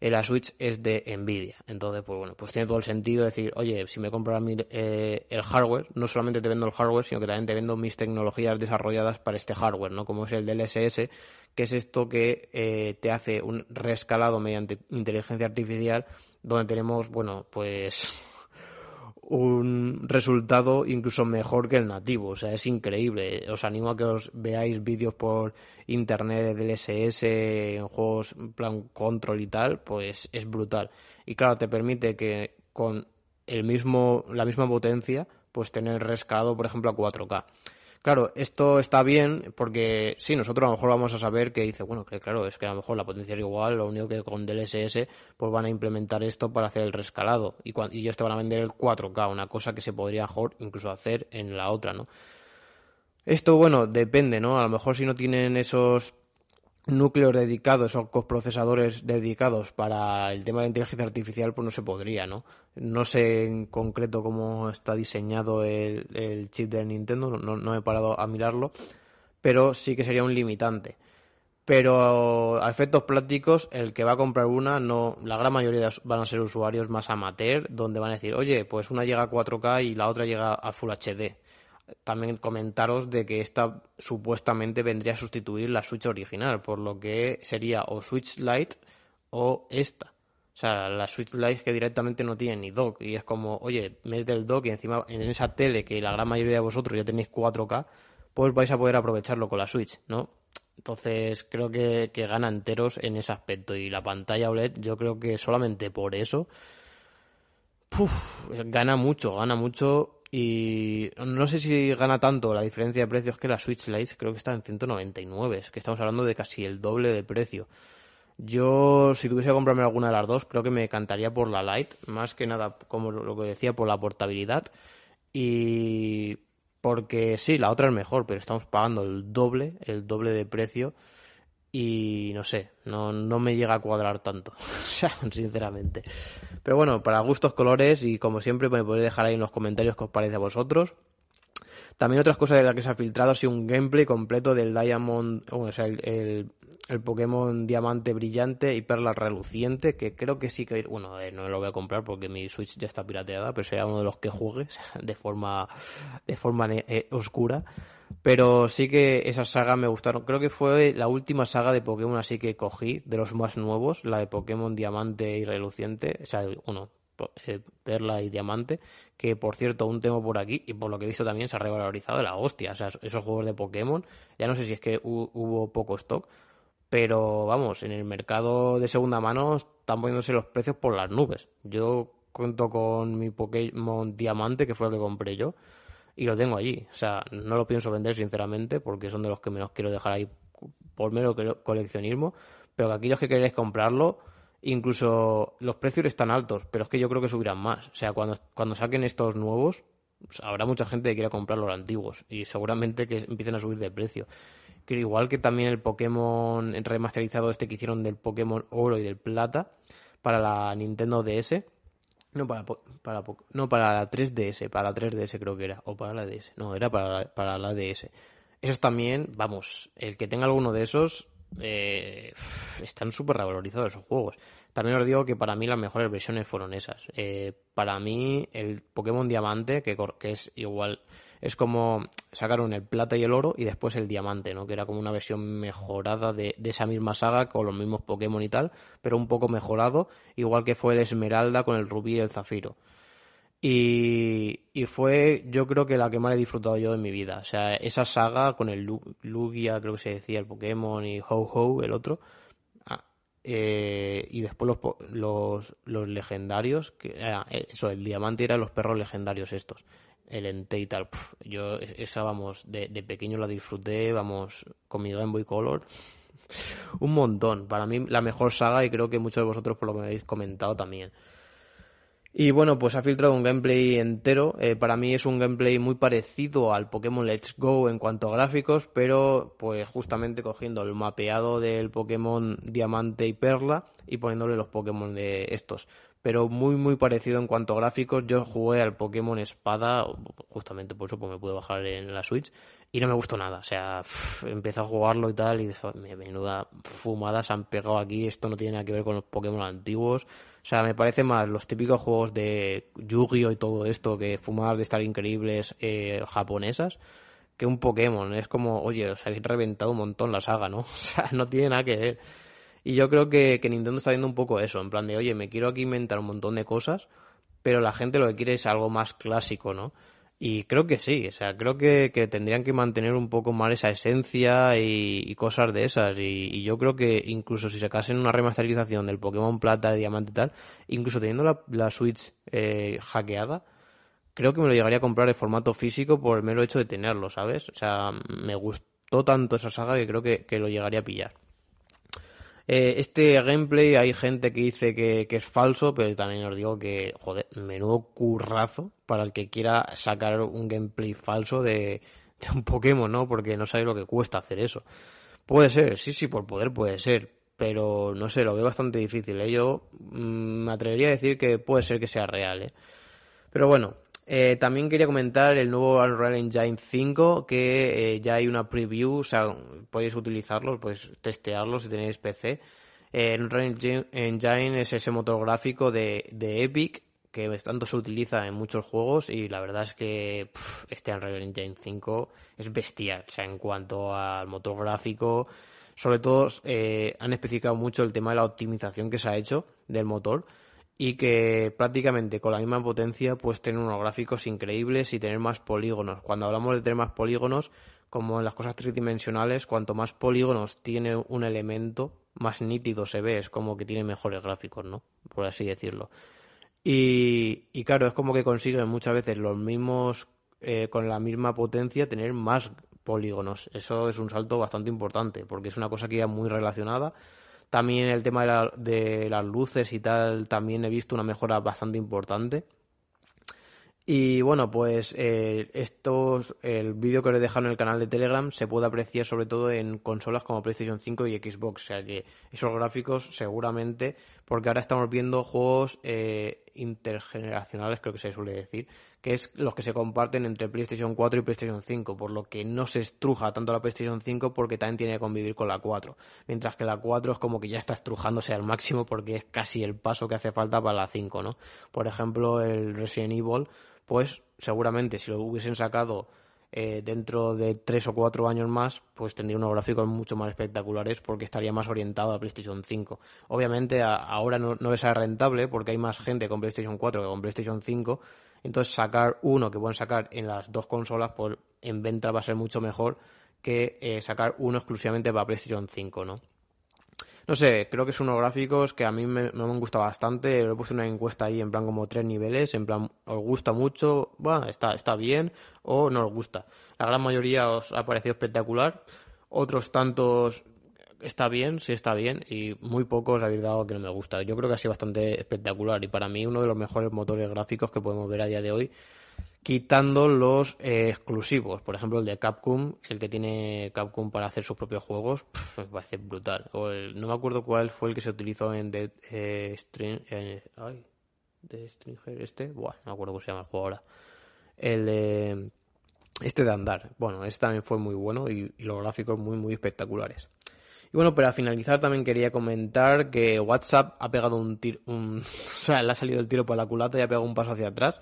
en la Switch es de Nvidia. Entonces, pues bueno, pues tiene todo el sentido decir, oye, si me compras eh, el hardware, no solamente te vendo el hardware, sino que también te vendo mis tecnologías desarrolladas para este hardware, ¿no? Como es el DLSS, que es esto que eh, te hace un reescalado mediante inteligencia artificial, donde tenemos, bueno, pues un resultado incluso mejor que el nativo. O sea, es increíble. Os animo a que os veáis vídeos por internet de DLSS en juegos plan control y tal, pues es brutal. Y claro, te permite que con el mismo, la misma potencia, pues tener rescalado, por ejemplo, a 4K. Claro, esto está bien porque sí, nosotros a lo mejor vamos a saber que dice, bueno, que claro, es que a lo mejor la potencia es igual, lo único que con DLSS pues van a implementar esto para hacer el rescalado y, y ellos te van a vender el 4K, una cosa que se podría mejor incluso hacer en la otra, ¿no? Esto, bueno, depende, ¿no? A lo mejor si no tienen esos núcleos dedicados o procesadores dedicados para el tema de inteligencia artificial, pues no se podría, ¿no? No sé en concreto cómo está diseñado el, chip de Nintendo, no, no, he parado a mirarlo, pero sí que sería un limitante. Pero a efectos prácticos, el que va a comprar una, no, la gran mayoría van a ser usuarios más amateur, donde van a decir, oye, pues una llega a 4K y la otra llega a Full HD también comentaros de que esta supuestamente vendría a sustituir la Switch original, por lo que sería o Switch Lite o esta. O sea, la Switch Lite que directamente no tiene ni dock y es como, oye, mete el dock y encima en esa tele que la gran mayoría de vosotros ya tenéis 4K, pues vais a poder aprovecharlo con la Switch, ¿no? Entonces creo que, que gana enteros en ese aspecto y la pantalla OLED yo creo que solamente por eso gana mucho, gana mucho y no sé si gana tanto la diferencia de precios que la Switch Lite, creo que está en 199, es que estamos hablando de casi el doble de precio. Yo, si tuviese que comprarme alguna de las dos, creo que me cantaría por la Lite, más que nada, como lo que decía, por la portabilidad. Y porque sí, la otra es mejor, pero estamos pagando el doble, el doble de precio y no sé, no, no me llega a cuadrar tanto, sinceramente. Pero bueno, para gustos colores y como siempre me podéis dejar ahí en los comentarios qué os parece a vosotros. También otras cosas de las que se ha filtrado ha sido un gameplay completo del Diamond, o sea, el, el, Pokémon Diamante Brillante y Perla Reluciente, que creo que sí que, bueno, eh, no lo voy a comprar porque mi Switch ya está pirateada, pero sería uno de los que juegue de forma, de forma eh, oscura. Pero sí que esas sagas me gustaron. Creo que fue la última saga de Pokémon así que cogí, de los más nuevos, la de Pokémon Diamante y Reluciente. O sea, uno, eh, Perla y Diamante, que por cierto aún tengo por aquí y por lo que he visto también se ha revalorizado la hostia. O sea, esos juegos de Pokémon, ya no sé si es que hubo poco stock, pero vamos, en el mercado de segunda mano están poniéndose los precios por las nubes. Yo junto con mi Pokémon Diamante, que fue el que compré yo, y lo tengo allí. O sea, no lo pienso vender, sinceramente, porque son de los que menos quiero dejar ahí por mero coleccionismo, pero que aquí los que queréis comprarlo, incluso los precios están altos, pero es que yo creo que subirán más. O sea, cuando, cuando saquen estos nuevos, pues, habrá mucha gente que quiera comprar los antiguos y seguramente que empiecen a subir de precio. Que igual que también el Pokémon remasterizado este que hicieron del Pokémon Oro y del Plata para la Nintendo DS. No para, para, no, para la 3DS, para la 3DS creo que era, o para la DS, no, era para para la DS. Esos también, vamos, el que tenga alguno de esos, eh, están súper revalorizados esos juegos. También os digo que para mí las mejores versiones fueron esas. Eh, para mí el Pokémon Diamante, que, que, es igual, es como sacaron el plata y el oro y después el diamante, ¿no? Que era como una versión mejorada de, de esa misma saga con los mismos Pokémon y tal, pero un poco mejorado, igual que fue el Esmeralda con el rubí y el zafiro. Y, fue, yo creo que la que más he disfrutado yo en mi vida. O sea, esa saga con el Lugia, creo que se decía, el Pokémon y Ho-Ho, el otro. Ah, eh, y después los, los, los legendarios, que, ah, eso, el diamante era los perros legendarios estos. El Entei y tal. yo esa, vamos, de, de pequeño la disfruté, vamos, con mi Game Boy Color. Un montón. Para mí la mejor saga y creo que muchos de vosotros por lo que me habéis comentado también. Y bueno, pues ha filtrado un gameplay entero. Eh, para mí es un gameplay muy parecido al Pokémon Let's Go en cuanto a gráficos, pero pues justamente cogiendo el mapeado del Pokémon Diamante y Perla y poniéndole los Pokémon de estos. Pero muy muy parecido en cuanto a gráficos. Yo jugué al Pokémon Espada, justamente por eso pues me pude bajar en la Switch, y no me gustó nada. O sea, empecé a jugarlo y tal, y menuda fumada se han pegado aquí, esto no tiene nada que ver con los Pokémon antiguos o sea, me parece más los típicos juegos de Yu-Gi-Oh y todo esto, que fumadas de estar increíbles eh, japonesas, que un Pokémon. Es como, oye, os habéis reventado un montón la saga, ¿no? O sea, no tiene nada que ver. Y yo creo que, que Nintendo está viendo un poco eso, en plan de, oye, me quiero aquí inventar un montón de cosas, pero la gente lo que quiere es algo más clásico, ¿no? Y creo que sí, o sea, creo que, que tendrían que mantener un poco más esa esencia y, cosas de esas. Y, yo creo que incluso si se casen una remasterización del Pokémon Plata, Diamante y tal, incluso teniendo la, la Switch eh, hackeada, creo que me lo llegaría a comprar en formato físico por el mero hecho de tenerlo, ¿sabes? O sea, me gustó tanto esa saga que creo que, que lo llegaría a pillar. Eh, este gameplay hay gente que dice que, es falso, pero también os digo que, joder, menudo currazo para el que quiera sacar un gameplay falso de, un Pokémon, ¿no? Porque no sabe lo que cuesta hacer eso. Puede ser, sí, sí, por poder puede ser, pero no sé, lo veo bastante difícil. ¿eh? Yo mm, me atrevería a decir que puede ser que sea real. ¿eh? Pero bueno, eh, también quería comentar el nuevo Unreal Engine 5, que eh, ya hay una preview, o sea, podéis utilizarlo, podéis testearlo si tenéis PC. Eh, Unreal Engine es ese motor gráfico de, Epic que tanto se utiliza en muchos juegos y la verdad es que este Unreal Engine 5 es bestial, o sea, en cuanto al motor gráfico, sobre todo han especificado mucho el tema de la optimización que se ha hecho del motor y que prácticamente con la misma potencia puedes tener unos gráficos increíbles y tener más polígonos. Cuando hablamos de tener más polígonos, como en las cosas tridimensionales, cuanto más polígonos tiene un elemento, más nítido se ve, es como que tiene mejores gráficos, ¿no? Por así decirlo. Y, y claro, es como que consiguen muchas veces los mismos, eh, con la misma potencia, tener más polígonos. Eso es un salto bastante importante, porque es una cosa que ya muy relacionada también el tema de, las luces y tal, también he visto una mejora bastante importante. Y bueno, pues eh, estos, el vídeo que os he dejado en el canal de Telegram se puede apreciar sobre todo en consolas como PlayStation 5 y Xbox. O sea que esos gráficos seguramente, porque ahora estamos viendo juegos eh, intergeneracionales, creo que se suele decir, que es los que se comparten entre PlayStation 4 y PlayStation 5, por lo que no se estruja tanto la PlayStation 5 porque también tiene que convivir con la 4, mientras que la 4 es como que ya está estrujándose al máximo porque es casi el paso que hace falta para la 5, ¿no? Por ejemplo, el Resident Evil, pues seguramente si lo hubiesen sacado eh, dentro de 3 o 4 años más, pues tendría unos gráficos mucho más espectaculares porque estaría más orientado a PlayStation 5. Obviamente ahora no, no es rentable porque hay más gente con PlayStation 4 que con PlayStation 5, entonces sacar uno que pueden sacar en las dos consolas, por, en venta va a ser mucho mejor que eh, sacar uno exclusivamente para PlayStation 5, ¿no? No sé, creo que son unos gráficos que a mí me, me han gustado bastante. He puesto una encuesta ahí en plan como tres niveles, en plan, ¿os gusta mucho? Bueno, está, está bien o no os gusta. La gran mayoría os ha parecido espectacular. Otros tantos está bien, sí está bien, y muy pocos habéis dado que no me gusta. Yo creo que ha sido bastante espectacular y para mí uno de los mejores motores gráficos que podemos ver a día de hoy, quitando los eh, exclusivos. Por ejemplo, el de Capcom, el que tiene Capcom para hacer sus propios juegos, me parece brutal. O no me acuerdo cuál fue el que se utilizó en Dead eh, String, Stringer este, Buah, no me acuerdo cómo se llama el juego ahora. El de este de andar. Bueno, este también fue muy bueno y los gráficos muy, muy espectaculares. Y bueno, para finalizar también quería comentar que WhatsApp ha pegado un tiro, un, o sea, le ha salido el tiro por la culata y ha pegado un paso hacia atrás,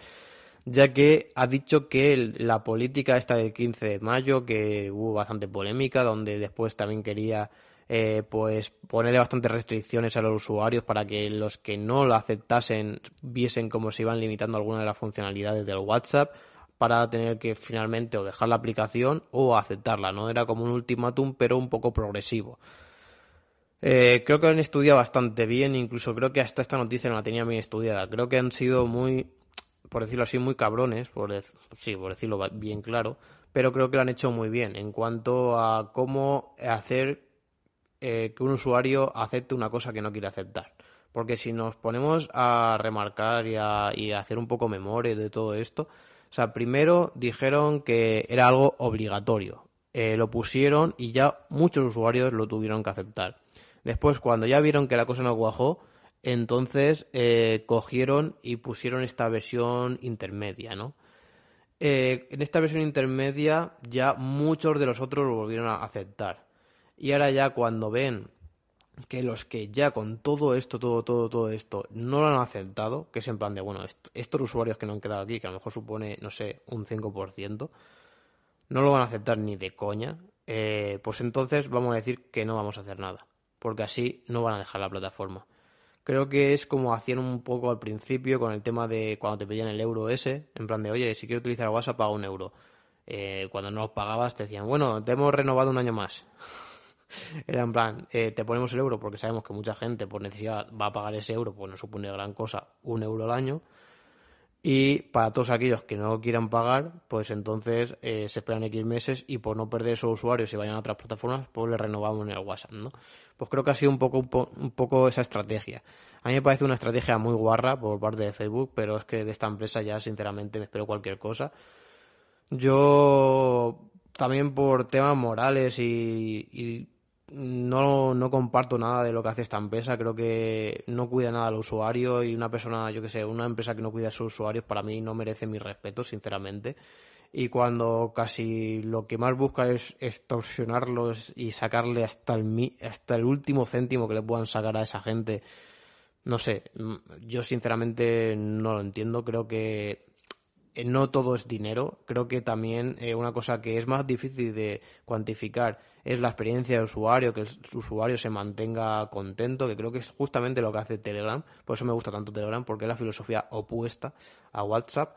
ya que ha dicho que la política esta del 15 de mayo, que hubo bastante polémica, donde después también quería eh, pues ponerle bastantes restricciones a los usuarios para que los que no lo aceptasen viesen cómo se iban limitando algunas de las funcionalidades del WhatsApp para tener que finalmente o dejar la aplicación o aceptarla, ¿no? Era como un ultimátum, pero un poco progresivo. Eh, creo que han estudiado bastante bien, incluso creo que hasta esta noticia no la tenía bien estudiada. Creo que han sido muy, por decirlo así, muy cabrones, por sí, por decirlo bien claro, pero creo que lo han hecho muy bien en cuanto a cómo hacer eh, que un usuario acepte una cosa que no quiere aceptar. Porque si nos ponemos a remarcar y a, y a hacer un poco memoria de todo esto, o sea, primero dijeron que era algo obligatorio. Eh, lo pusieron y ya muchos usuarios lo tuvieron que aceptar. Después, cuando ya vieron que la cosa no cuajó, entonces eh, cogieron y pusieron esta versión intermedia, ¿no? Eh, en esta versión intermedia ya muchos de los otros lo volvieron a aceptar. Y ahora ya cuando ven que los que ya con todo esto, todo, todo, todo esto, no lo han aceptado, que es en plan de, bueno, estos usuarios que no han quedado aquí, que a lo mejor supone, no sé, un 5%, no lo van a aceptar ni de coña, eh, pues entonces vamos a decir que no vamos a hacer nada, porque así no van a dejar la plataforma. Creo que es como hacían un poco al principio con el tema de cuando te pedían el euro ese, en plan de, oye, si quiero utilizar WhatsApp, paga un euro. Eh, cuando no lo pagabas te decían, bueno, te hemos renovado un año más. Era en plan, eh, te ponemos el euro porque sabemos que mucha gente por necesidad va a pagar ese euro, pues no supone gran cosa, un euro al año. Y para todos aquellos que no quieran pagar, pues entonces eh, se esperan X meses y por no perder esos usuarios y vayan a otras plataformas, pues le renovamos en el WhatsApp, ¿no? Pues creo que ha sido un poco, un, poco esa estrategia. A mí me parece una estrategia muy guarra por parte de Facebook, pero es que de esta empresa ya sinceramente me espero cualquier cosa. Yo también por temas morales y no, no comparto nada de lo que hace esta empresa. Creo que no cuida nada al usuario y una persona, yo que sé, una empresa que no cuida a sus usuarios para mí no merece mi respeto, sinceramente. Y cuando casi lo que más busca es extorsionarlos y sacarle hasta el, hasta el último céntimo que le puedan sacar a esa gente, no sé, yo sinceramente no lo entiendo. Creo que eh, no todo es dinero. Creo que también eh, una cosa que es más difícil de cuantificar es la experiencia del usuario, que el usuario se mantenga contento, que creo que es justamente lo que hace Telegram. Por eso me gusta tanto Telegram, porque es la filosofía opuesta a WhatsApp.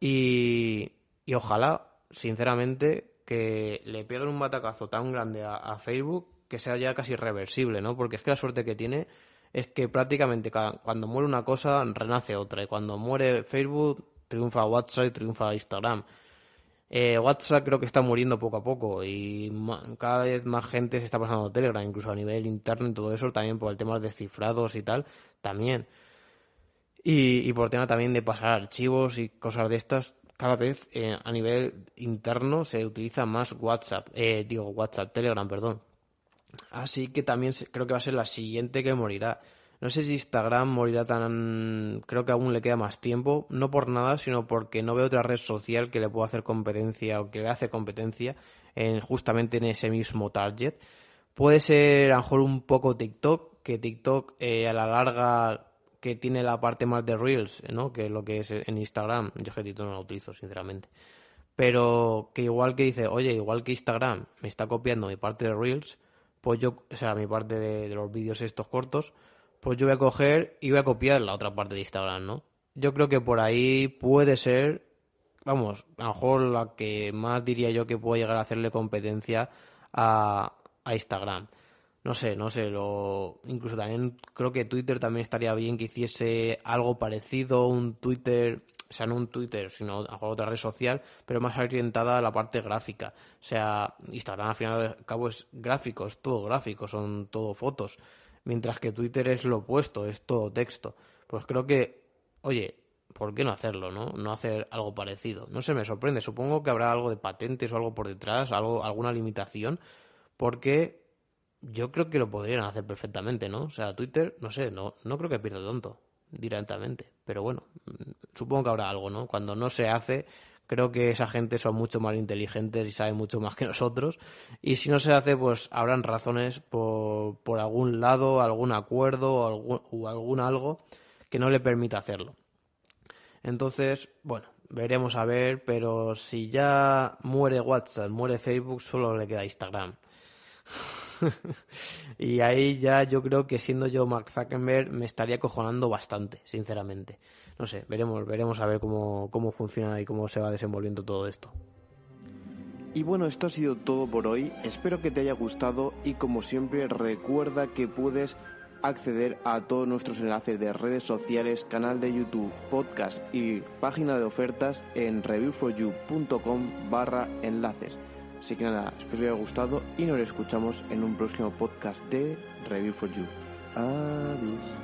Y, y ojalá, sinceramente, que le peguen un batacazo tan grande a, a, Facebook que sea ya casi irreversible, ¿no? Porque es que la suerte que tiene es que prácticamente cuando muere una cosa renace otra. Y cuando muere Facebook triunfa WhatsApp y triunfa Instagram. Eh, WhatsApp creo que está muriendo poco a poco y cada vez más gente se está pasando a Telegram, incluso a nivel interno y todo eso, también por el tema de cifrados y tal, también. Y, por el tema también de pasar archivos y cosas de estas, cada vez eh, a nivel interno se utiliza más WhatsApp, eh, digo WhatsApp, Telegram, perdón. Así que también creo que va a ser la siguiente que morirá. No sé si Instagram morirá tan... Creo que aún le queda más tiempo, no por nada, sino porque no veo otra red social que le pueda hacer competencia o que le hace competencia en, justamente en ese mismo target. Puede ser a lo mejor un poco TikTok, que TikTok eh, a la larga que tiene la parte más de Reels, ¿no? Que es lo que es en Instagram. Yo que TikTok no lo utilizo, sinceramente. Pero que igual que dice, oye, igual que Instagram me está copiando mi parte de Reels, pues yo, o sea, mi parte de los vídeos estos cortos, pues yo voy a coger y voy a copiar la otra parte de Instagram, ¿no? Yo creo que por ahí puede ser, vamos, a lo mejor la que más diría yo que puede llegar a hacerle competencia a, Instagram. no sé, no sé, lo incluso también creo que Twitter también estaría bien que hiciese algo parecido, un Twitter, o sea, no un Twitter, sino a otra red social, pero más orientada a la parte gráfica. O sea, Instagram al final al cabo es gráfico, es todo gráfico, son todo fotos, mientras que Twitter es lo opuesto, es todo texto. Pues creo que, oye, ¿por qué no hacerlo, no? No hacer algo parecido. No se me sorprende, supongo que habrá algo de patentes o algo por detrás, algo alguna limitación, porque yo creo que lo podrían hacer perfectamente, ¿no? O sea, Twitter, no sé, no, no creo que pierda tanto directamente. Pero bueno, mm, supongo que habrá algo, ¿no? Cuando no se hace, creo que esa gente son mucho más inteligentes y saben mucho más que nosotros. Y si no se hace, pues habrán razones por, por algún lado, algún acuerdo o algún, o algún algo que no le permita hacerlo. Entonces, bueno, veremos a ver, pero si ya muere WhatsApp, muere Facebook, solo le queda Instagram. y ahí ya yo creo que siendo yo Mark Zuckerberg me estaría cojonando bastante, sinceramente. No sé, veremos, veremos a ver cómo, cómo funciona y cómo se va desenvolviendo todo esto. Y bueno, esto ha sido todo por hoy. Espero que te haya gustado y como siempre recuerda que puedes acceder a todos nuestros enlaces de redes sociales, canal de YouTube, podcast y página de ofertas en reviewforyou.com barra enlaces. Así que nada, espero que os haya gustado y nos escuchamos en un próximo podcast de Review for You. Adiós.